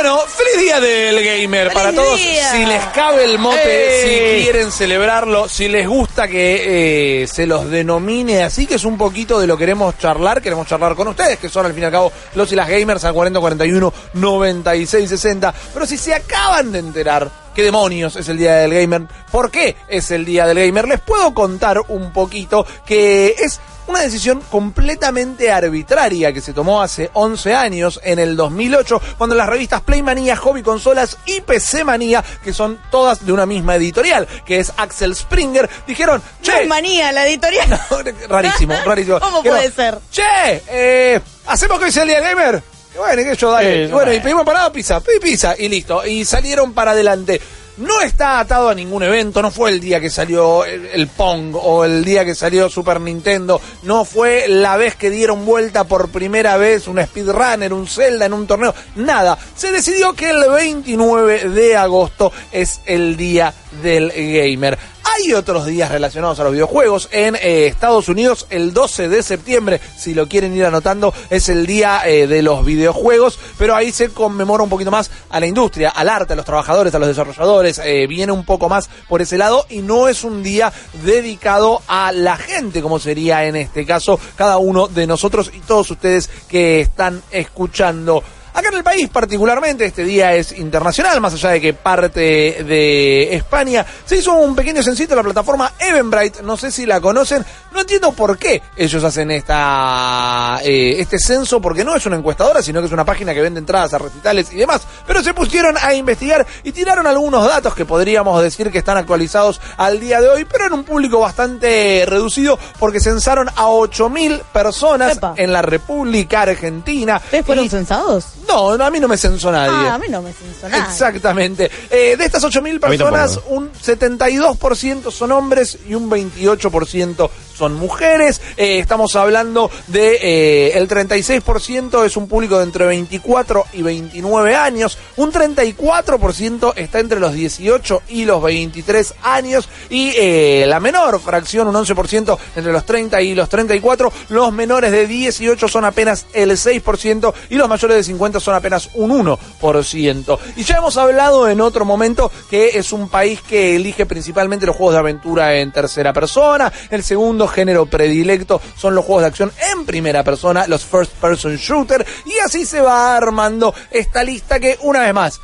Bueno, feliz día del gamer para ¡Feliz todos. día! Si les cabe el mote, ¡Ey! si quieren celebrarlo, si les gusta que eh, se los denomine así, que es un poquito de lo que queremos charlar, queremos charlar con ustedes, que son al fin y al cabo los y las gamers al 40 41 96 60. Pero si se acaban de enterar qué demonios es el día del gamer, por qué es el día del gamer, les puedo contar un poquito que es una decisión completamente arbitraria que se tomó hace 11 años, en el 2008, cuando las revistas Playmanía, Hobby Consolas y PC Manía, que son todas de una misma editorial, que es Axel Springer, dijeron, No che, es manía la editorial. rarísimo, rarísimo. ¿Cómo Dijeron, puede ser? Che, eh, ¿hacemos que hoy sea el día gamer? Bueno, y que yo, dale. Y bueno, y pedimos parado pizza, pedí pizza, y listo. Y salieron para adelante. No está atado a ningún evento, no fue el día que salió el, Pong o el día que salió Super Nintendo, no fue la vez que dieron vuelta por primera vez un speedrunner, un Zelda en un torneo, nada. Se decidió que el 29 de agosto es el día del gamer. Hay otros días relacionados a los videojuegos. En eh, Estados Unidos, el 12 de septiembre, si lo quieren ir anotando, es el día eh, de los videojuegos. Pero ahí se conmemora un poquito más a la industria, al arte, a los trabajadores, a los desarrolladores. eh, viene un poco más por ese lado y no es un día dedicado a la gente, como sería en este caso cada uno de nosotros y todos ustedes que están escuchando. Acá en el país particularmente este día es internacional, más allá de que parte de España. Se hizo un pequeño sencillo en la plataforma Eventbrite, no sé si la conocen, no entiendo por qué ellos hacen esta eh, este censo, porque no es una encuestadora, sino que es una página que vende entradas a recitales y demás, pero se pusieron a investigar y tiraron algunos datos que podríamos decir que están actualizados al día de hoy, pero en un público bastante reducido, porque censaron a 8.000 personas Epa. en la República Argentina. ¿Ustedes fueron Y- censados? No, no, a mí no me censó nadie. Ah, a mí no me censó nada. Exactamente. Eh, de estas 8.000 A mí tampoco, personas, un 72% son hombres y un 28% son mujeres. Eh, estamos hablando de eh, el 36% es un público de entre 24 y 29 años. Un 34% está entre los 18 y los 23 años. Y eh, la menor fracción, un 11% entre los 30 y los 34. Los menores de 18 son apenas el 6% y los mayores de 50 son apenas un 1%. Y ya hemos hablado en otro momento que es un país que elige principalmente los juegos de aventura en tercera persona. El segundo género predilecto son los juegos de acción en primera persona, los first person shooter. Y así se va armando esta lista que, una vez más,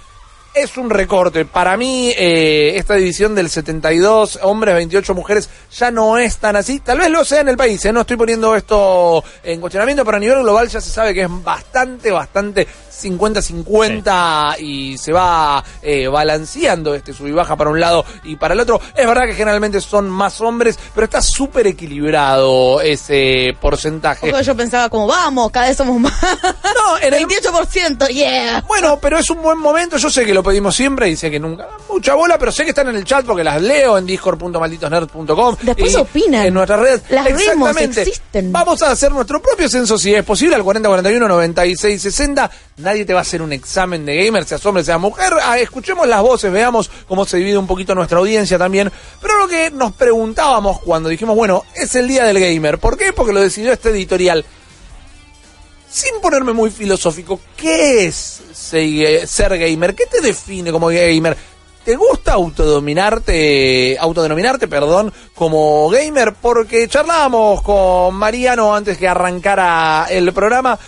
es un recorte. Para mí, eh, esta división del 72 hombres, 28 mujeres, ya no es tan así. Tal vez lo sea en el país, ¿eh? no estoy poniendo esto en cuestionamiento, pero a nivel global ya se sabe que es bastante, bastante 50-50 y se va eh, balanceando este sub y baja para un lado y para el otro. Es verdad que generalmente son más hombres, pero está súper equilibrado ese porcentaje. Ojo, yo pensaba como, vamos, cada vez somos más. No, en el, 28%, yeah. Bueno, pero es un buen momento. Yo sé que lo pedimos siempre y sé que nunca mucha bola, pero sé que están en el chat porque las leo en discord.malditosnerd.com. Después opinan. En nuestras redes. Las Exactamente. existen. Vamos a hacer nuestro propio censo si es posible al 4041 96 60. Nadie te va a hacer un examen de gamer, seas hombre, seas mujer. Ah, escuchemos las voces, veamos cómo se divide un poquito nuestra audiencia también. Pero lo que nos preguntábamos cuando dijimos, bueno, es el día del gamer. ¿Por qué? Porque lo decidió este editorial sin ponerme muy filosófico, ¿qué es se- ser gamer? ¿Qué te define como gamer? ¿Te gusta autodominarte, autodenominarte, perdón, como gamer? Porque charlábamos con Mariano antes que arrancara el programa.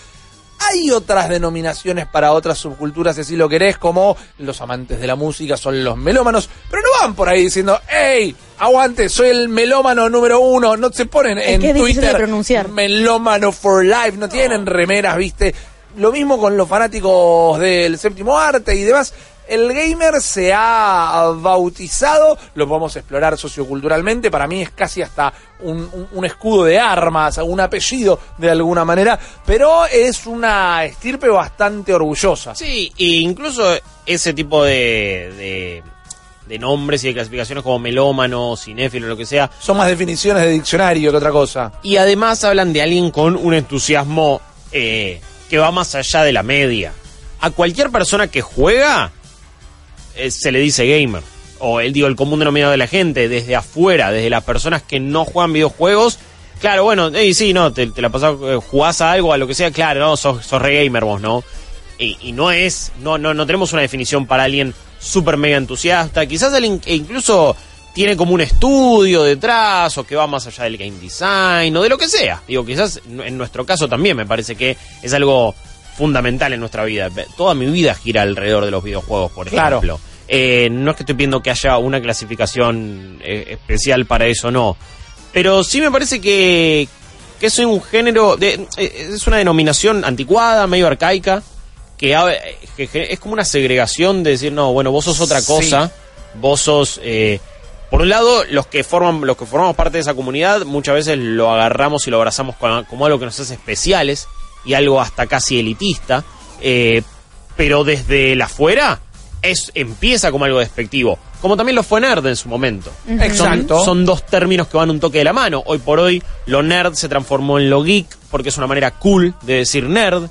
Hay otras denominaciones para otras subculturas, si así lo querés, como los amantes de la música son los melómanos, pero no van por ahí diciendo, hey, aguante, soy el melómano número uno, no se ponen Es en que es difícil de Twitter pronunciar. melómano for life, no tienen remeras, viste. Lo mismo con los fanáticos del séptimo arte y demás. El gamer se ha bautizado, lo podemos explorar socioculturalmente, para mí es casi hasta un, un- un escudo de armas, un apellido de alguna manera, pero es una estirpe bastante orgullosa. Sí, e incluso ese tipo de, de, de nombres y de clasificaciones como melómano, cinéfilo, lo que sea. Son más definiciones de diccionario que otra cosa. Y además hablan de alguien con un entusiasmo eh, que va más allá de la media. a cualquier persona que juega eh, se le dice gamer. O el, digo, el común denominador de la gente, desde afuera, desde las personas que no juegan videojuegos. Claro, bueno, eh, sí, no, te, te la pasás, eh, jugás a algo, a lo que sea, claro, no, sos, sos re gamer vos, ¿no? Y, y no es, no, no, no tenemos una definición para alguien súper mega entusiasta. Quizás alguien que incluso tiene como un estudio detrás o que va más allá del game design o de lo que sea. Digo, quizás en nuestro caso también me parece que es algo fundamental en nuestra vida. Toda mi vida gira alrededor de los videojuegos, por Claro. ejemplo. Eh, no es que estoy pidiendo que haya una clasificación eh, especial para eso, no. Pero sí me parece que, que es un género, de, eh, es una denominación anticuada, medio arcaica, que, ha- que es como una segregación de decir, no, bueno, vos sos otra Sí. cosa, vos sos... eh, por un lado, los que forman, los que formamos parte de esa comunidad, muchas veces lo agarramos y lo abrazamos como algo que nos hace especiales y algo hasta casi elitista. eh, pero desde la afuera es, empieza como algo despectivo. Como también lo fue nerd en su momento. Exacto. Son, son dos términos que van un toque de la mano. Hoy por hoy lo nerd se transformó en lo geek porque es una manera cool de decir nerd.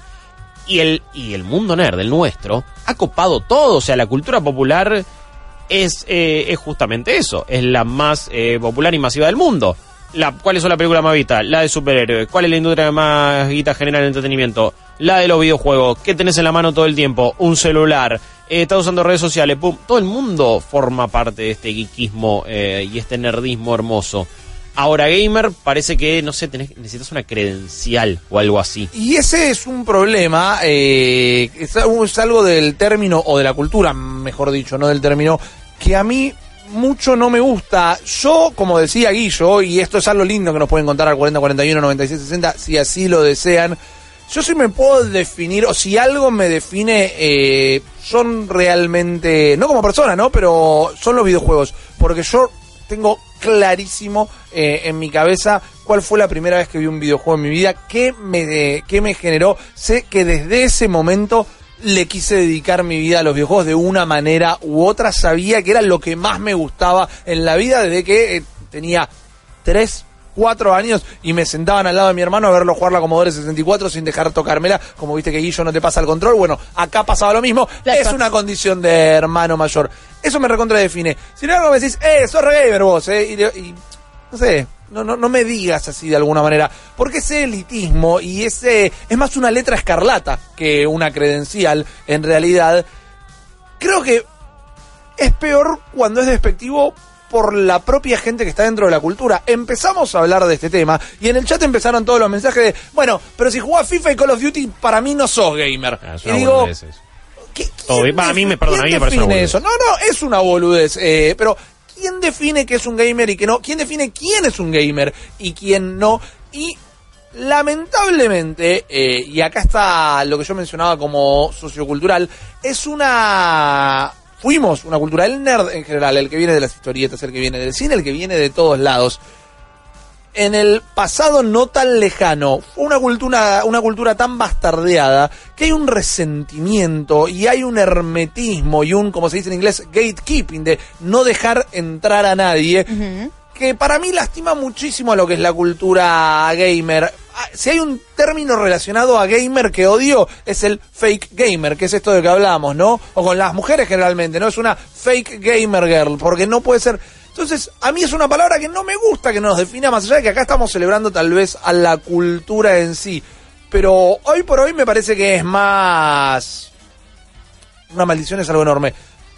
Y el, y el mundo nerd, el nuestro, ha copado todo. O sea, la cultura popular es, eh, es justamente eso. Es la más eh, popular y masiva del mundo. La, ¿Cuáles son las películas más vistas? La de superhéroes. ¿Cuál es la industria que más guita genera en entretenimiento? La de los videojuegos. ¿Qué tenés en la mano todo el tiempo? Un celular. Eh, estás usando redes sociales. Pum. Todo el mundo forma parte de este geekismo eh, y este nerdismo hermoso. Ahora, gamer, parece que, no sé, tenés, necesitas una credencial o algo así. Y ese es un problema, eh, es algo del término, o de la cultura, mejor dicho, no del término, que a mí mucho no me gusta. Yo, como decía Guillo, y esto es algo lindo que nos pueden contar al 4041 9660, si así lo desean, yo sí me puedo definir, o si algo me define, eh, son realmente, no como persona, ¿no? Pero son los videojuegos, porque yo tengo clarísimo eh, en mi cabeza cuál fue la primera vez que vi un videojuego en mi vida, qué me, qué me generó. Sé que desde ese momento le quise dedicar mi vida a los videojuegos de una manera u otra. Sabía que era lo que más me gustaba en la vida desde que eh, tenía tres, cuatro años y me sentaban al lado de mi hermano a verlo jugar la Commodore 64 sin dejar tocármela. Como viste que Guillo no te pasa el control, bueno, acá pasaba lo mismo. Es una condición de hermano mayor. Eso me recontradefine. Si no algo me decís, eh, sos re gamer vos, eh, y, y- no sé, no, no, no me digas así de alguna manera, porque ese elitismo y ese es más una letra escarlata que una credencial, en realidad, creo que es peor cuando es despectivo por la propia gente que está dentro de la cultura. Empezamos a hablar de este tema y en el chat empezaron todos los mensajes de, bueno, pero si jugás FIFA y Call of Duty, para mí no sos gamer. Ah, y digo, boludez eso. ¿Qué- Todo quién bien. Va, a mí me- perdón, a mí me parece una boludez. eso? No, no, es una boludez. eh, pero, ¿quién define que es un gamer y que no? ¿Quién define quién es un gamer y quién no? Y lamentablemente, eh, y acá está lo que yo mencionaba como sociocultural, es una... Fuimos una cultura, el nerd en general, el que viene de las historietas, el que viene del cine, el que viene de todos lados en el pasado no tan lejano fue una cultura, una cultura tan bastardeada que hay un resentimiento y hay un hermetismo y un, como se dice en inglés, gatekeeping, de no dejar entrar a nadie, que para mí lastima muchísimo a lo que es la cultura gamer. Ah, Si hay un término relacionado a gamer que odio, es el fake gamer, que es esto de que hablamos, ¿no? O con las mujeres generalmente, ¿no? Es una fake gamer girl, porque no puede ser... Entonces, a mí es una palabra que no me gusta que nos defina, más allá de que acá estamos celebrando tal vez a la cultura en sí. Pero hoy por hoy me parece que es más... Una maldición es algo enorme.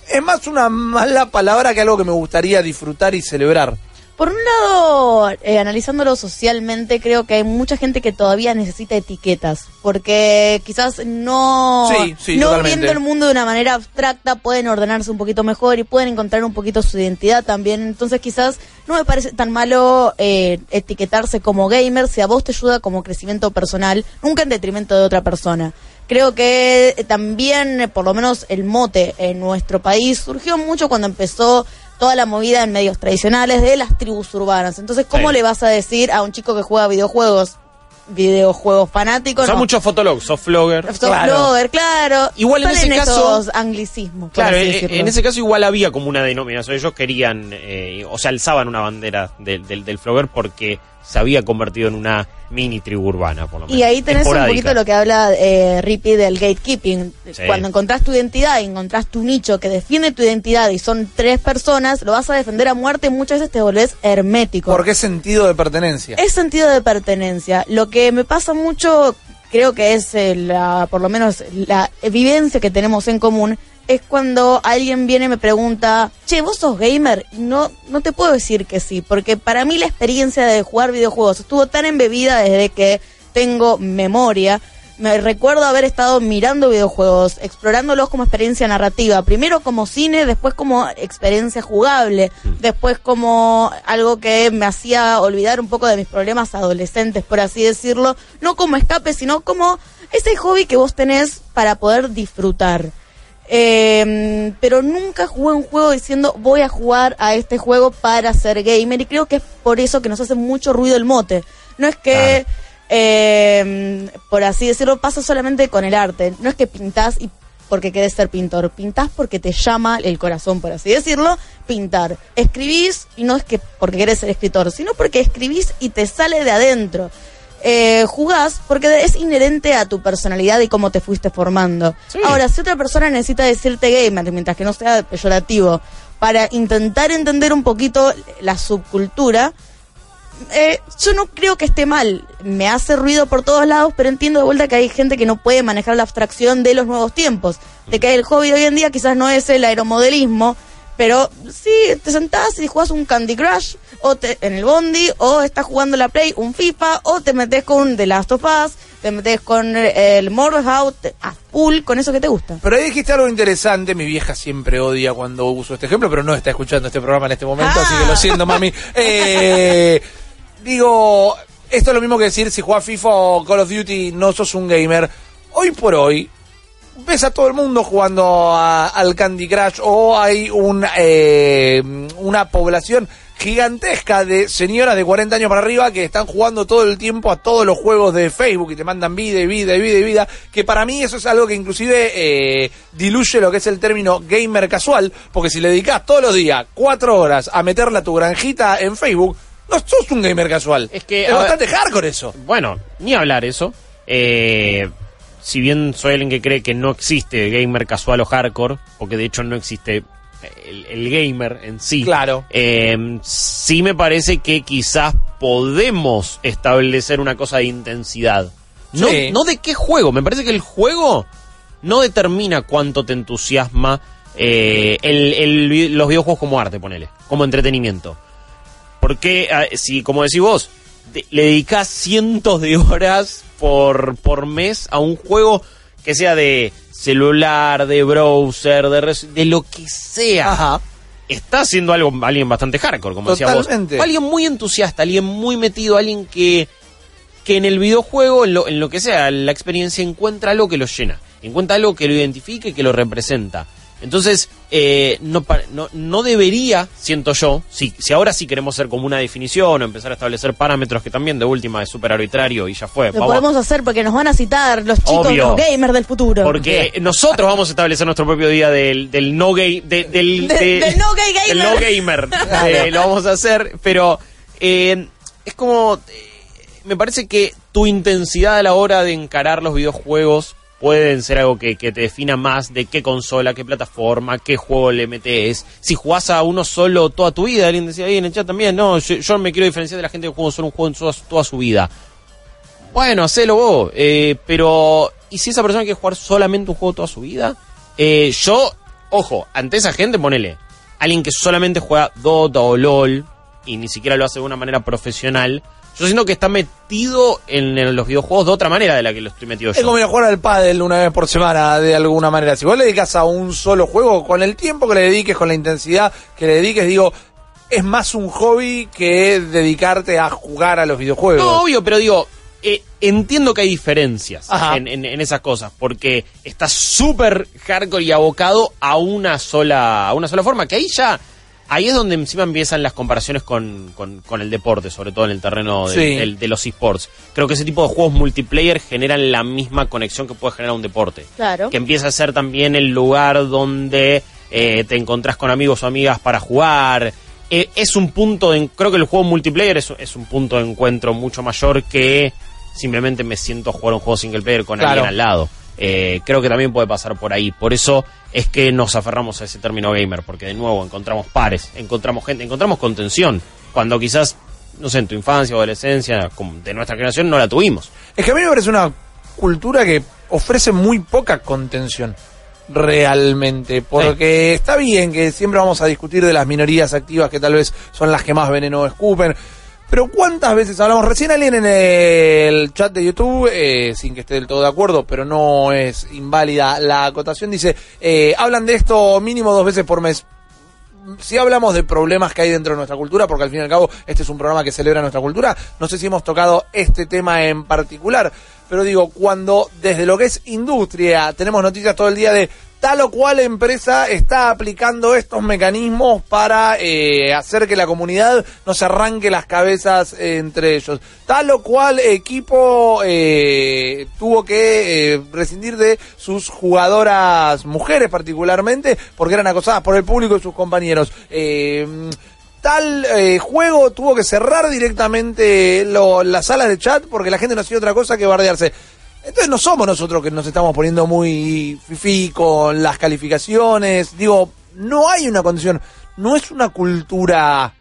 Es más una mala palabra que algo que me gustaría disfrutar y celebrar. Por un lado, eh, analizándolo socialmente, creo que hay mucha gente que todavía necesita etiquetas, porque quizás no, Sí, sí, no totalmente. viendo el mundo de una manera abstracta pueden ordenarse un poquito mejor y pueden encontrar un poquito su identidad también. Entonces quizás no me parece tan malo eh, etiquetarse como gamer si a vos te ayuda como crecimiento personal, nunca en detrimento de otra persona. Creo que eh, también, eh, por lo menos el mote en nuestro país, surgió mucho cuando empezó toda la movida en medios tradicionales de las tribus urbanas. Entonces, ¿cómo Sí. le vas a decir a un chico que juega videojuegos, videojuegos fanáticos? O sea, no. muchos fotologs, soft vlogger. Soft Claro. blogger, claro. Igual en ese caso- esos anglicismos. Claro, en, decirlo. en ese caso igual había como una denominación. Ellos querían, eh, o sea, alzaban una bandera del, del, del flogger porque se había convertido en una mini tribu urbana, por lo menos. Y ahí tenés un Esporádica. poquito lo que habla eh, Rippy del gatekeeping. Sí. Cuando encontrás tu identidad y encontrás tu nicho que defiende tu identidad y son tres personas, lo vas a defender a muerte y muchas veces te volvés hermético. ¿Por qué sentido de pertenencia? Es sentido de pertenencia. Lo que me pasa mucho, creo que es eh, la, por lo menos la evidencia que tenemos en común, es cuando alguien viene y me pregunta, che, ¿vos sos gamer? Y No, no te puedo decir que sí, porque para mí la experiencia de jugar videojuegos estuvo tan embebida desde que tengo memoria. Me recuerdo haber estado mirando videojuegos, explorándolos como experiencia narrativa, primero como cine, después como experiencia jugable, después como algo que me hacía olvidar un poco de mis problemas adolescentes, por así decirlo, no como escape, sino como ese hobby que vos tenés para poder disfrutar. Eh, pero nunca jugué un juego diciendo voy a jugar a este juego para ser gamer y creo que es por eso que nos hace mucho ruido el mote. No es que, eh, por así decirlo, pasa solamente con el arte. No es que pintás y porque querés ser pintor, pintás porque te llama el corazón, por así decirlo, pintar. Escribís y no es que porque querés ser escritor, sino porque escribís y te sale de adentro. Eh, jugás porque es inherente a tu personalidad y cómo te fuiste formando. Ahora, si otra persona necesita decirte gamer, mientras que no sea peyorativo, para intentar entender un poquito la subcultura, eh, yo no creo que esté mal. Me hace ruido por todos lados, pero entiendo de vuelta que hay gente que no puede manejar la abstracción de los nuevos tiempos. De que el hobby de hoy en día quizás no es el aeromodelismo, pero sí, te sentás y jugás un Candy Crush o te, en el Bondi, o estás jugando la Play, un FIFA, o te metes con The Last of Us, te metes con eh, el House, te- a full con eso que te gusta. Pero ahí dijiste algo interesante, mi vieja siempre odia cuando uso este ejemplo, pero no está escuchando este programa en este momento, Ah. así que lo siento, mami. Eh, digo, esto es lo mismo que decir si jugás FIFA o Call of Duty no sos un gamer. Hoy por hoy, ves a todo el mundo jugando a- al Candy Crush o hay un, eh, una población gigantesca de señoras de 40 años para arriba que están jugando todo el tiempo a todos los juegos de Facebook y te mandan vida y vida y vida y vida, que para mí eso es algo que inclusive eh, diluye lo que es el término gamer casual, porque si le dedicas todos los días cuatro horas a meterle a tu granjita en Facebook, no sos un gamer casual. Es que, es ver- bastante hardcore eso. Bueno, ni hablar eso. Eh, si bien soy alguien que cree que no existe gamer casual o hardcore, porque de hecho no existe el, el gamer en sí. Claro. eh, sí me parece que quizás podemos establecer una cosa de intensidad. No, Sí. no de qué juego. Me parece que el juego no determina cuánto te entusiasma eh, el- los videojuegos como arte, ponele, como entretenimiento. Porque, ah, si, como decís vos, de- le dedicás cientos de horas por, por mes a un juego que sea de celular, de browser, de, res- de lo que sea. Ajá. Está haciendo algo, alguien bastante hardcore, como Totalmente. vos. O Alguien muy entusiasta, alguien muy metido, alguien que, que en el videojuego, en lo, en lo que sea, la experiencia encuentra algo que lo llena. Encuentra algo que lo identifique, que lo representa. Entonces, eh, no, no, no debería, siento yo, si, si ahora sí queremos ser como una definición o empezar a establecer parámetros que también de última es súper arbitrario y ya fue. Lo vamos podemos hacer porque nos van a citar los chicos, Obvio. los gamers del futuro. porque nosotros vamos a establecer nuestro propio día del, del no gay, de- del, De- de- del no gay gamer. del no gamer. Eh, lo vamos a hacer, pero eh, es como, eh, me parece que tu intensidad a la hora de encarar los videojuegos pueden ser algo que, que te defina más de qué consola, qué plataforma, qué juego le metes. Si jugás a uno solo toda tu vida, alguien decía ahí en el chat también, no, yo, me quiero diferenciar de la gente que juega solo un juego en toda, toda su vida. Bueno, hacelo vos. eh, pero, ¿y si esa persona quiere jugar solamente un juego toda su vida? Eh, yo, ojo, ante esa gente, ponele. Alguien que solamente juega Dota o LOL y ni siquiera lo hace de una manera profesional. Yo siento que está metido en, en los videojuegos de otra manera de la que lo estoy metido Es yo. como ir a jugar al pádel una vez por semana, de alguna manera. Si vos le dedicas a un solo juego, con el tiempo que le dediques, con la intensidad que le dediques, digo, es más un hobby que dedicarte a jugar a los videojuegos. No, obvio, pero digo, eh, entiendo que hay diferencias en, en- en esas cosas, porque está súper hardcore y abocado a una sola, a una sola forma, que ahí ya, ahí es donde encima empiezan las comparaciones con, con- con el deporte, sobre todo en el terreno Sí. de los esports. Creo que ese tipo de juegos multiplayer generan la misma conexión que puede generar un deporte. Claro. Que empieza a ser también el lugar donde eh, te encontrás con amigos o amigas para jugar, eh, es un punto, de, creo que el juego multiplayer es, es un punto de encuentro mucho mayor que simplemente me siento a jugar un juego single player con Claro. alguien al lado. Eh, creo que también puede pasar por ahí. Por eso es que nos aferramos a ese término gamer, porque de nuevo encontramos pares, encontramos gente, encontramos contención, cuando quizás, no sé, en tu infancia o adolescencia, de nuestra generación, no la tuvimos. Es que a mí me parece una cultura que ofrece muy poca contención realmente, porque está bien que siempre vamos a discutir de las minorías activas que tal vez son las que más veneno escupen, pero ¿cuántas veces hablamos? Recién alguien en el chat de YouTube, eh, sin que esté del todo de acuerdo, pero no es inválida la acotación, dice, eh, hablan de esto mínimo dos veces por mes si hablamos de problemas que hay dentro de nuestra cultura, porque al fin y al cabo este es un programa que celebra nuestra cultura, no sé si hemos tocado este tema en particular, pero digo, cuando desde lo que es industria tenemos noticias todo el día de tal o cual empresa está aplicando estos mecanismos para eh, hacer que la comunidad no se arranque las cabezas eh, entre ellos. Tal o cual equipo eh, tuvo que eh, rescindir de sus jugadoras mujeres particularmente porque eran acosadas por el público y sus compañeros. Eh, tal eh, juego tuvo que cerrar directamente las salas de chat porque la gente no hacía otra cosa que bardearse. Entonces no somos nosotros que nos estamos poniendo muy fifí con las calificaciones. Digo, no hay una condición, no es una cultura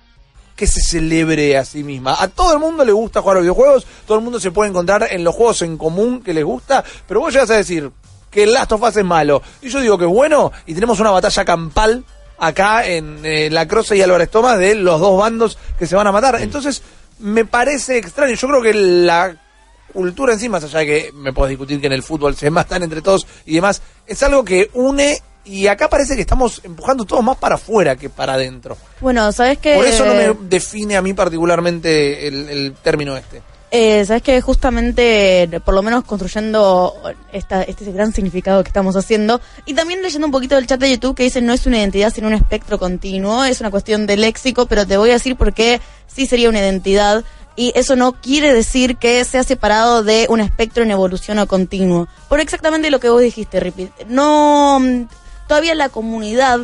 que se celebre a sí misma. A todo el mundo le gusta jugar a los videojuegos, todo el mundo se puede encontrar en los juegos en común que les gusta, pero vos llegas a decir que el Last of Us es malo. Y yo digo que es bueno, y tenemos una batalla campal acá en eh, La Croce y Álvarez Tomás de los dos bandos que se van a matar. Entonces, me parece extraño. Yo creo que la cultura en sí, más allá de que me puedes discutir que en el fútbol se matan entre todos y demás, es algo que une y acá parece que estamos empujando todos más para afuera que para adentro. Bueno, ¿sabes qué? Por eso no me define a mí particularmente el, el término este. Eh, Sabes que justamente, por lo menos construyendo esta, este gran significado que estamos haciendo, y también leyendo un poquito del chat de YouTube que dice no es una identidad sino un espectro continuo, es una cuestión de léxico, pero te voy a decir por qué sí sería una identidad, y eso no quiere decir que sea separado de un espectro en evolución o continuo. Por exactamente lo que vos dijiste, Ripi. No, mm, todavía la comunidad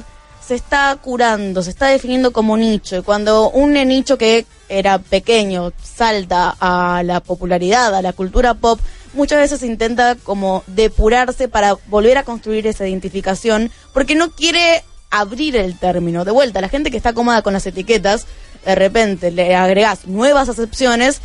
se está curando, se está definiendo como nicho. Y cuando un nicho que era pequeño salta a la popularidad, a la cultura pop, muchas veces intenta como depurarse para volver a construir esa identificación, porque no quiere abrir el término. De vuelta, la gente que está cómoda con las etiquetas, de repente le agregas nuevas acepciones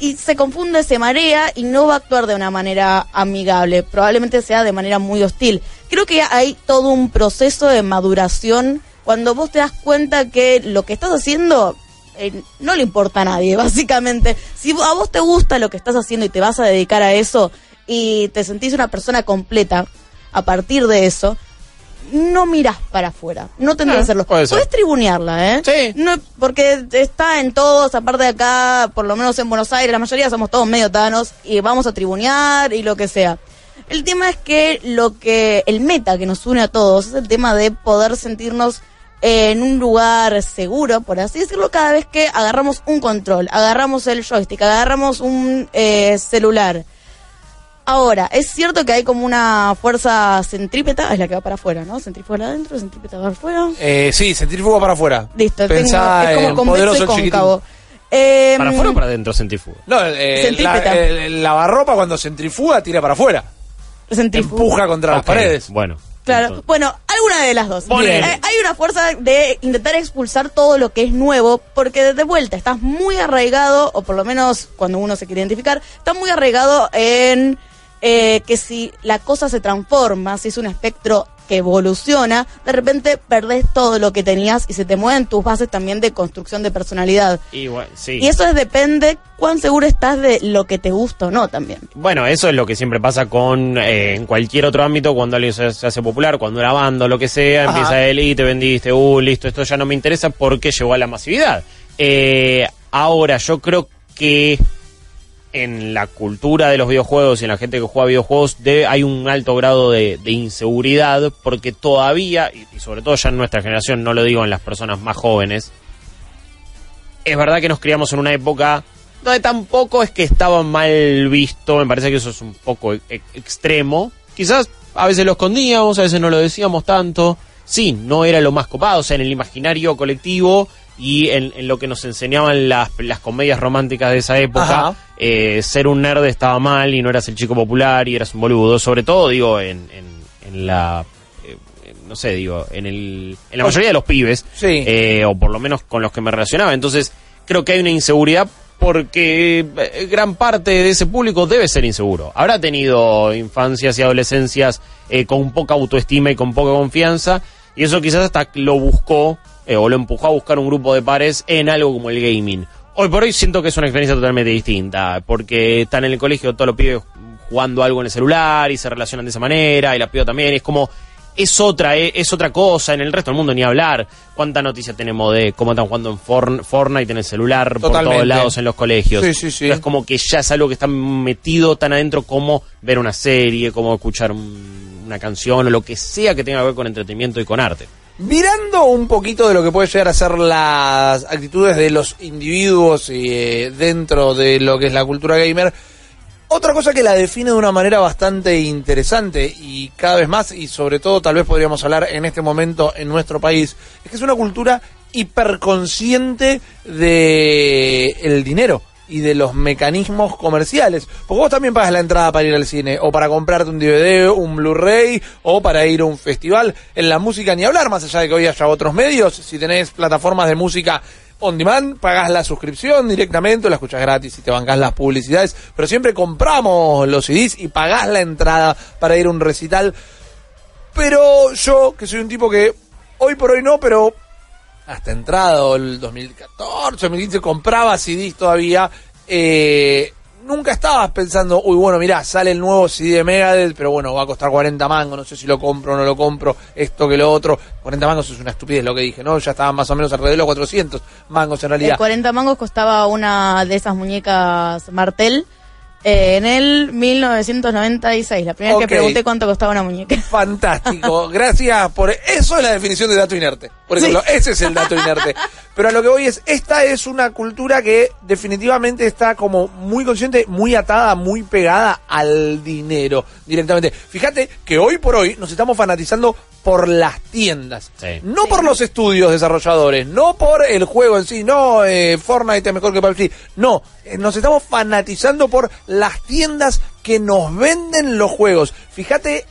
y se confunde, se marea y no va a actuar de una manera amigable, probablemente sea de manera muy hostil. Creo que hay todo un proceso de maduración cuando vos te das cuenta que lo que estás haciendo eh, no le importa a nadie, básicamente. Si a vos te gusta lo que estás haciendo y te vas a dedicar a eso y te sentís una persona completa a partir de eso, no mirás para afuera. No tendrás Ah, que hacerlo. puede tribunearla, ¿eh? Sí. No, porque está en todos, aparte de acá, por lo menos en Buenos Aires, la mayoría somos todos medio tanos y vamos a tribunear y lo que sea. El tema es que lo que, el meta que nos une a todos es el tema de poder sentirnos en un lugar seguro, por así decirlo, cada vez que agarramos un control, agarramos el joystick, agarramos un eh, celular. Ahora, es cierto que hay como una fuerza centrípeta, es la que va para afuera, ¿no? Centrífuga adentro, centrípeta para afuera. Eh, sí, centrífuga para afuera. Listo, Pensá tengo- es como poderoso y cóncavo. Eh, ¿Para afuera o para adentro centrífuga? No, eh, la, Centrípeta. el lavarropa cuando centrifuga tira para afuera. centrífuga. Empuja contra las paredes. Bueno. Claro, entonces- bueno, alguna de las dos. Eh, hay una fuerza de intentar expulsar todo lo que es nuevo, porque de vuelta estás muy arraigado, o por lo menos cuando uno se quiere identificar, está muy arraigado en eh, que si la cosa se transforma, si es un espectro que evoluciona, de repente perdés todo lo que tenías y se te mueven tus bases también de construcción de personalidad. Y bueno, sí. Y eso es, depende cuán seguro estás de lo que te gusta o no también. Bueno, eso es lo que siempre pasa con eh, en cualquier otro ámbito cuando alguien se, se hace popular, cuando una banda o lo que sea, Ajá. empieza él y te vendiste, uh, listo, esto ya no me interesa porque llegó a la masividad. Eh, ahora, yo creo que en la cultura de los videojuegos y en la gente que juega videojuegos debe- hay un alto grado de, de inseguridad porque todavía, y, y sobre todo ya en nuestra generación, no lo digo en las personas más jóvenes, es verdad que nos criamos en una época donde tampoco es que estaba mal visto, me parece que eso es un poco e- e- extremo. Quizás a veces lo escondíamos, a veces no lo decíamos tanto. Sí, no era lo más copado, o sea, en el imaginario colectivo y en, en lo que nos enseñaban las, las comedias románticas de esa época, eh, ser un nerd estaba mal y no eras el chico popular y eras un boludo. Sobre todo, digo, en, en, en la. eh, no sé, digo, en, el, en la mayoría de los pibes, Sí. eh, o por lo menos con los que me relacionaba. Entonces, creo que hay una inseguridad porque eh, gran parte de ese público debe ser inseguro. Habrá tenido infancias y adolescencias eh, con poca autoestima y con poca confianza, y eso quizás hasta lo buscó eh, o lo empujó a buscar un grupo de pares en algo como el gaming. Hoy por hoy siento que es una experiencia totalmente distinta, porque están en el colegio todos los pibes jugando algo en el celular y se relacionan de esa manera, y la piba también, es como es otra, eh, es otra cosa, en el resto del mundo ni hablar. ¿Cuánta noticia tenemos de cómo están jugando en Fortnite en el celular por todos lados en los colegios? Sí, sí, sí. No es como que ya es algo que está metido tan adentro como ver una serie, como escuchar un- una canción o lo que sea que tenga que ver con entretenimiento y con arte. Mirando un poquito de lo que puede llegar a ser las actitudes de los individuos eh, dentro de lo que es la cultura gamer, otra cosa que la define de una manera bastante interesante y cada vez más, y sobre todo tal vez podríamos hablar en este momento en nuestro país, es que es una cultura hiperconsciente de el dinero y de los mecanismos comerciales. Porque vos también pagas la entrada para ir al cine, o para comprarte un DVD, un Blu-ray, o para ir a un festival. En la música ni hablar, más allá de que hoy haya otros medios. Si tenés plataformas de música on demand, pagás la suscripción directamente, o la escuchás gratis y te bancás las publicidades. Pero siempre compramos los CDs y pagás la entrada para ir a un recital. Pero yo, que soy un tipo que hoy por hoy no, pero hasta entrado el 2014, 2015 compraba CDs todavía. eh, nunca estabas pensando, uy, bueno, mirá, sale el nuevo CD de Megadeth, pero bueno, va a costar 40 mangos, no sé si lo compro o no lo compro, esto que lo otro. 40 mangos es una estupidez lo que dije, ¿no? Ya estaban más o menos alrededor de los 400 mangos en El realidad. 40 mangos costaba una de esas muñecas Martel eh, en el 1996. La primera vez que pregunté cuánto costaba una muñeca. Fantástico, gracias por eso es la definición de dato inerte. Por ejemplo, ese es el dato inerte. Pero a lo que voy es, esta es una cultura que definitivamente está como muy consciente, muy atada, muy pegada al dinero directamente. Fíjate que hoy por hoy nos estamos fanatizando por las tiendas, Sí. no Sí. por los estudios desarrolladores, no por el juego en sí, no eh, Fortnite es mejor que PUBG, no, eh, nos estamos fanatizando por las tiendas que nos venden los juegos. Fíjate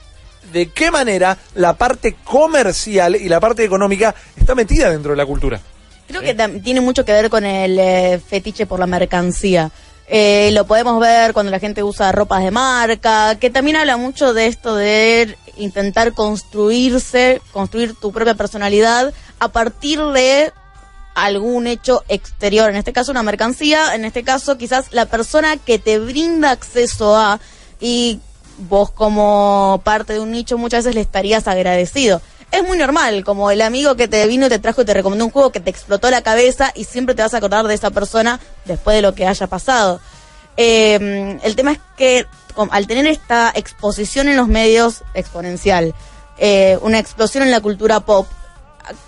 de qué manera la parte comercial y la parte económica está metida dentro de la cultura. Creo que tiene mucho que ver con el eh, fetiche por la mercancía. Eh, lo podemos ver cuando la gente usa ropas de marca, que también habla mucho de esto de intentar construirse, construir tu propia personalidad a partir de algún hecho exterior, en este caso una mercancía, en este caso quizás la persona que te brinda acceso a vos como parte de un nicho muchas veces le estarías agradecido. Es muy normal, como el amigo que te vino te trajo y te recomendó un juego que te explotó la cabeza y siempre te vas a acordar de esa persona después de lo que haya pasado. Eh, el tema es que al tener esta exposición en los medios exponencial, eh, una explosión en la cultura pop,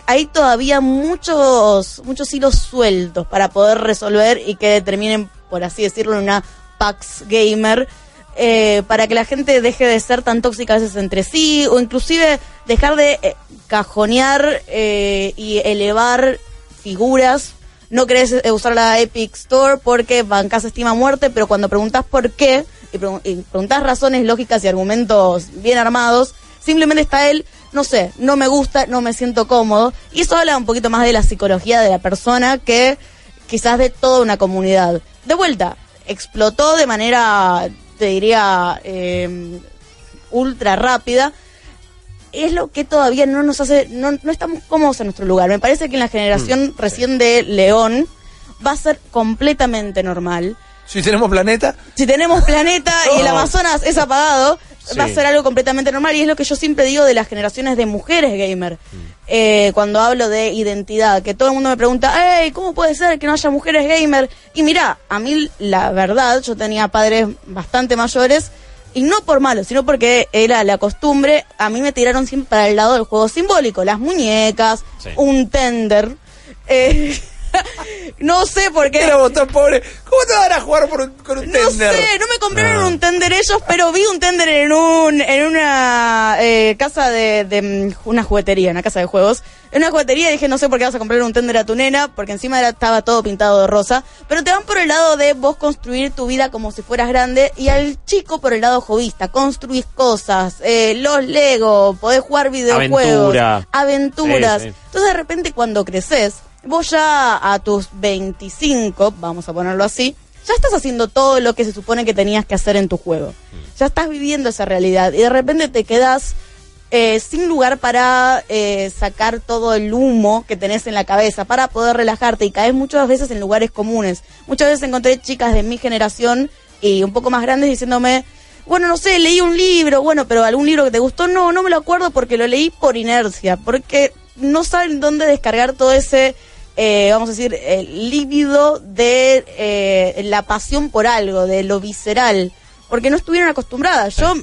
hay todavía muchos muchos hilos sueltos para poder resolver y que terminen, por así decirlo, una Pax Gamer, eh, para que la gente deje de ser tan tóxica a veces entre sí, o inclusive dejar de eh, cajonear eh, y elevar figuras. No querés usar la Epic Store porque bancas estima muerte, pero cuando preguntas por qué y, pregun- y preguntas razones lógicas y argumentos bien armados, simplemente está él, no sé, no me gusta, no me siento cómodo. Y eso habla un poquito más de la psicología de la persona que quizás de toda una comunidad. De vuelta, explotó de manera, te diría, eh, ultra rápida. Es lo que todavía no nos hace, no, no estamos cómodos en nuestro lugar. Me parece que en la generación recién de León va a ser completamente normal. Si tenemos planeta, Si tenemos planeta y el. Amazonas es apagado, va a ser algo completamente normal y es lo que yo siempre digo de las generaciones de mujeres gamer. Eh, cuando hablo de identidad, que todo el mundo me pregunta, hey, ¿cómo puede ser que no haya mujeres gamer? Y mira, a mí la verdad, yo tenía padres bastante mayores y no por malo, sino porque era la costumbre, a mí me tiraron siempre para el lado del juego simbólico, las muñecas, Sí. un tender. eh, no sé por qué. Éramos tan pobres. ¿Cómo te van a jugar por un- con un No tender? sé, no me compraron un tender ellos, pero vi un tender en un en una eh, casa de, de, mm, una juguetería, una casa de juegos. En una juguetería dije, no sé por qué vas a comprar un tender a tu nena, porque encima era, estaba todo pintado de rosa. Pero te van por el lado de vos construir tu vida como si fueras grande y al chico por el lado jovista. Construís cosas, eh, los Lego, podés jugar videojuegos, Aventura. aventuras. Sí, sí. Entonces de repente cuando creces, vos ya a tus 25, vamos a ponerlo así, ya estás haciendo todo lo que se supone que tenías que hacer en tu juego. Ya estás viviendo esa realidad y de repente te quedas eh, sin lugar para eh, sacar todo el humo que tenés en la cabeza, para poder relajarte y caes muchas veces en lugares comunes. Muchas veces encontré chicas de mi generación y un poco más grandes diciéndome, bueno, no sé, leí un libro, bueno, pero algún libro que te gustó, no, no me lo acuerdo porque lo leí por inercia, porque no saben dónde descargar todo ese, eh, vamos a decir, el líbido de eh, la pasión por algo, de lo visceral, porque no estuvieron acostumbradas. Yo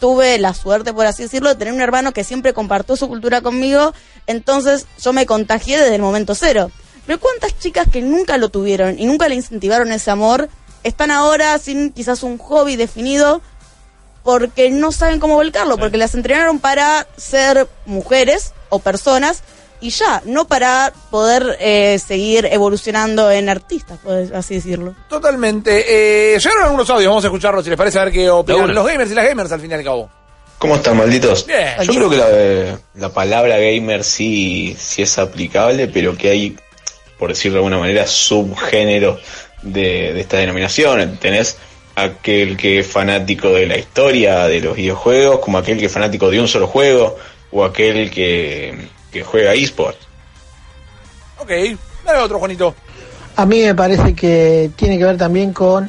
tuve la suerte, por así decirlo, de tener un hermano que siempre compartió su cultura conmigo, entonces yo me contagié desde el momento cero. Pero cuántas chicas que nunca lo tuvieron y nunca le incentivaron ese amor, están ahora sin quizás un hobby definido porque no saben cómo volcarlo, porque las entrenaron para ser mujeres o personas y ya, no para poder eh, seguir evolucionando en artistas, por así decirlo. Totalmente. Eh, llegaron algunos audios, vamos a escucharlos si les parece a ver qué opinan los gamers y las gamers al fin y al cabo. ¿Cómo están, malditos? Bien. Yo creo que la, la palabra gamer sí, sí es aplicable, pero que hay, por decirlo de alguna manera, subgéneros de, de esta denominación. Tenés aquel que es fanático de la historia de los videojuegos, como aquel que es fanático de un solo juego, o aquel que, que juega eSport. Ok, dale otro, Juanito. A mí me parece que tiene que ver también con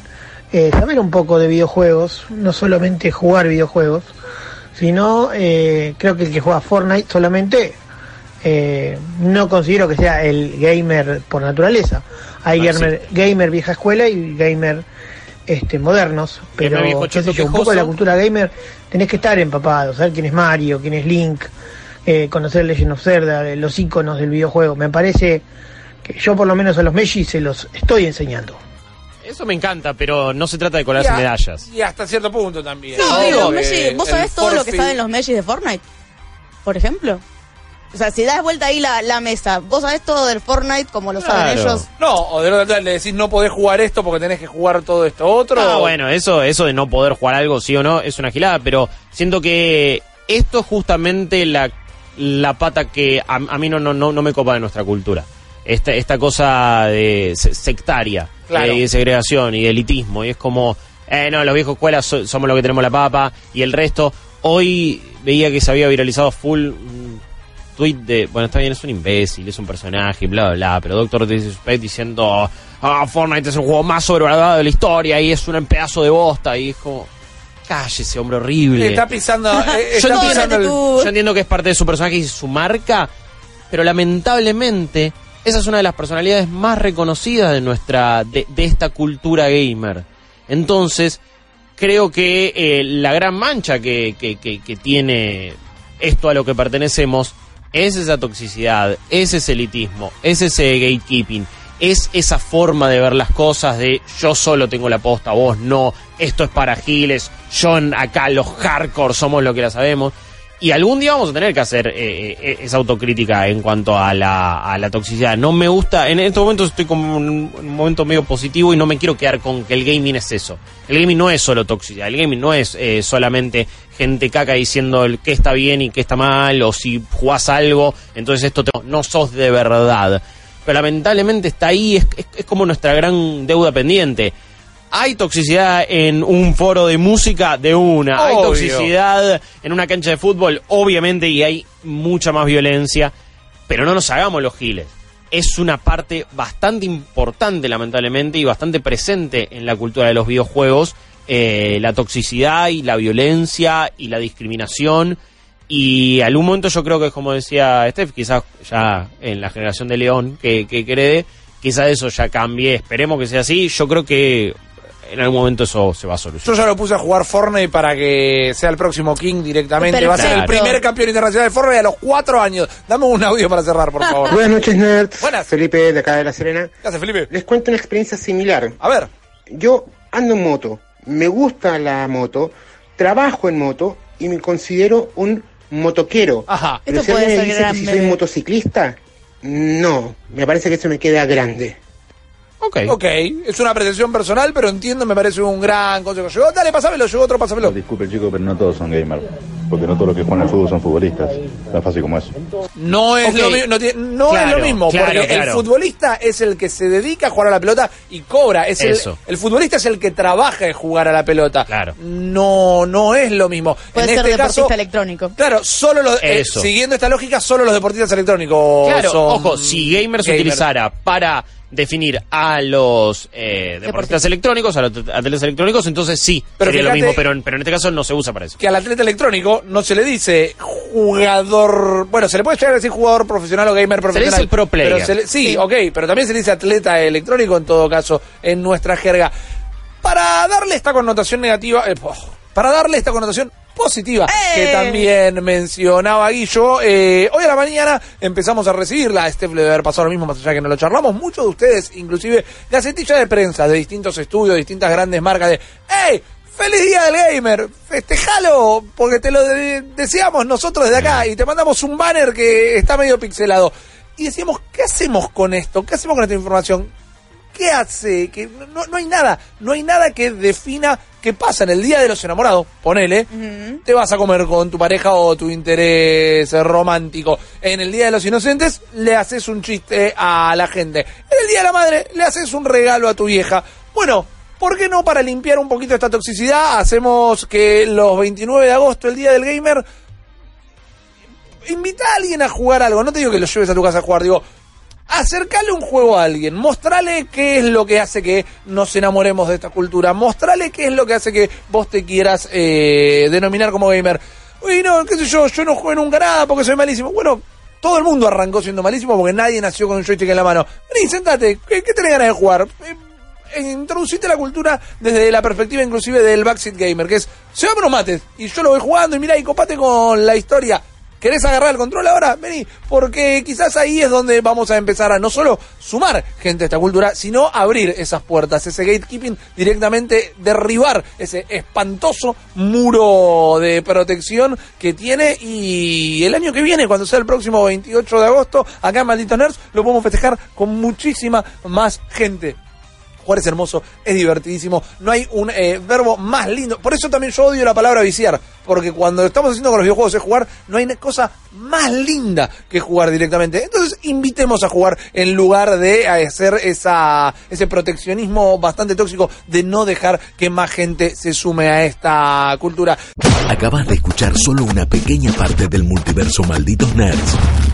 eh, saber un poco de videojuegos, no solamente jugar videojuegos, sino eh, creo que el que juega Fortnite solamente eh, no considero que sea el gamer por naturaleza. Hay Ah, gamer, gamer vieja escuela y gamer este, modernos, pero qué sé yo, un poco de la cultura gamer tenés que estar empapado, saber quién es Mario, quién es Link, eh, conocer Legend of Zelda, eh, los iconos del videojuego. Me parece que yo por lo menos a los Messi se los estoy enseñando. Eso me encanta, pero no se trata de colarse Y a- medallas. Y hasta cierto punto también. No, ¿no? y los Messi, ¿vos sabés todo lo que saben los Messi de Fortnite? Por ejemplo. O sea, si das vuelta ahí la, la mesa, vos sabés todo del Fortnite como lo saben ellos. No, o de otra le decís no podés jugar esto porque tenés que jugar todo esto otro. Ah, bueno, eso, eso de no poder jugar algo, sí o no, es una gilada, pero siento que esto es justamente la, la pata que a, a mí no, no, no, no me copa de nuestra cultura. Esta, esta cosa de se- sectaria, Claro. eh, de segregación y de elitismo, y es como, eh, no, los viejos escuelas so- somos los que tenemos la papa, y el resto, hoy veía que se había viralizado full un tweet de, bueno, está bien, es un imbécil, es un personaje, bla, bla, bla, pero Doctor Disrespect diciendo, ah, Fortnite es el juego más sobrevalorado de la historia y es un pedazo de bosta, y es como, cállese, hombre horrible. Está pisando, eh, Yo está entiendo, pisando el- tú. yo entiendo que es parte de su personaje y su marca, pero lamentablemente esa es una de las personalidades más reconocidas de nuestra, de, de esta cultura gamer. Entonces, creo que eh, la gran mancha que, que- que- que tiene esto a lo que pertenecemos es esa toxicidad, es ese elitismo, es ese gatekeeping, es esa forma de ver las cosas de yo solo tengo la posta, vos no, esto es para giles, yo acá los hardcore somos lo que la sabemos. Y algún día vamos a tener que hacer eh, eh, esa autocrítica en cuanto a la, a la toxicidad. No me gusta, en estos momentos estoy como en un, en un momento medio positivo y no me quiero quedar con que el gaming es eso. El gaming no es solo toxicidad, el gaming no es eh, solamente gente caca diciendo qué está bien y qué está mal, o si jugás algo, entonces esto te- no sos de verdad. Pero lamentablemente está ahí, es, es- es como nuestra gran deuda pendiente. Hay toxicidad en un foro de música de una, hay toxicidad en una cancha de fútbol, obviamente, y hay mucha más violencia, pero no nos hagamos los giles. Es una parte bastante importante, lamentablemente, y bastante presente en la cultura de los videojuegos, eh, la toxicidad y la violencia y la discriminación. Y algún momento yo creo que es como decía Steph, quizás ya en la generación de León que, que cree, quizás eso ya cambie, esperemos que sea así. Yo creo que en algún momento eso se va a Yo solucionar. ya lo puse a jugar Fortnite para que sea el próximo King directamente. Va a ser el primer campeón internacional de Fortnite a los cuatro años. Dame un audio para cerrar, por favor. Buenas noches, nerds. Buenas. Felipe de acá de La Serena. ¿Qué hace, Felipe? Les cuento una experiencia similar. A ver. Yo ando en moto, me gusta la moto, trabajo en moto y me considero un motoquero. Ajá. Pero Esto si puede alguien me ser dice que si grande. soy motociclista, no, me parece que eso me queda grande. Ok. Ok, es una pretensión personal, pero entiendo, me parece un gran consejo. Llegó, dale, pásamelo, llegó otro, pásamelo. Disculpe chico, pero no todos son gamers. Porque no todos los que juegan al fútbol son futbolistas. Tan fácil como eso. No es lo mismo, no, tiene- no Claro, es lo mismo, claro, porque el futbolista es el que se dedica a jugar a la pelota y cobra. Es Eso. el futbolista es el que trabaja en jugar a la pelota. Claro. No, no es lo mismo. Puede en ser este deportista caso, electrónico. Claro, solo los, eh, Eso. siguiendo esta lógica, solo los deportistas electrónicos Claro, son ojo, si Gamers gamers. utilizara para definir a los eh, deportistas electrónicos, a los atletas electrónicos, entonces sí, Pero sería lo mismo, pero, en- pero en este caso no se usa para eso. que al atleta electrónico no se le dice jugador, bueno, se le puede llegar a decir jugador profesional o gamer le profesional. dice el pro player. pero se le- sí, ok, pero también se le dice atleta electrónico en todo caso en nuestra jerga. Para darle esta connotación negativa, eh, para darle esta connotación positiva ¡Eh! que también mencionaba Guillo, eh, hoy a la mañana empezamos a recibirla, le debe haber pasado lo mismo, más allá que no lo charlamos, muchos de ustedes, inclusive gacetilla de prensa de distintos estudios, distintas grandes marcas de ¡Ey! ¡Feliz Día del Gamer! ¡Festejalo! Porque te lo de- deseamos nosotros desde acá y te mandamos un banner que está medio pixelado. Y decíamos, ¿qué hacemos con esto? ¿Qué hacemos con esta información? ¿Qué hace? Que no, no hay nada, no hay nada que defina qué pasa en el Día de los Enamorados. Ponele, te vas a comer con tu pareja o tu interés romántico. En el Día de los Inocentes le haces un chiste a la gente. En el Día de la Madre le haces un regalo a tu vieja. Bueno, ¿por qué no para limpiar un poquito esta toxicidad hacemos que los 29 de agosto, el Día del Gamer, invita a alguien a jugar algo? No te digo que lo lleves a tu casa a jugar, digo, acercale un juego a alguien, mostrale qué es lo que hace que nos enamoremos de esta cultura, mostrale qué es lo que hace que vos te quieras eh, denominar como gamer. Uy, no, qué sé yo, yo no juego nunca nada porque soy malísimo. Bueno, todo el mundo arrancó siendo malísimo porque nadie nació con un joystick en la mano. Vení, sentate, ¿qué, qué tenés ganas de jugar? Eh, eh, introducite la cultura desde la perspectiva inclusive del backseat gamer, que es, se unos mates, y yo lo voy jugando y mirá, y copate con la historia. ¿Querés agarrar el control ahora? Vení, porque quizás ahí es donde vamos a empezar a no solo sumar gente a esta cultura, sino abrir esas puertas, ese gatekeeping, directamente derribar ese espantoso muro de protección que tiene y el año que viene, cuando sea el próximo 28 de agosto, acá en Malditos Nerds, lo podemos festejar con muchísima más gente. Jugar es hermoso, es divertidísimo, no hay un eh, verbo más lindo. Por eso también yo odio la palabra viciar, porque cuando estamos haciendo con los videojuegos es jugar, no hay cosa más linda que jugar directamente. Entonces invitemos a jugar en lugar de hacer esa, ese proteccionismo bastante tóxico de no dejar que más gente se sume a esta cultura. Acabas de escuchar solo una pequeña parte del multiverso Malditos Nerds.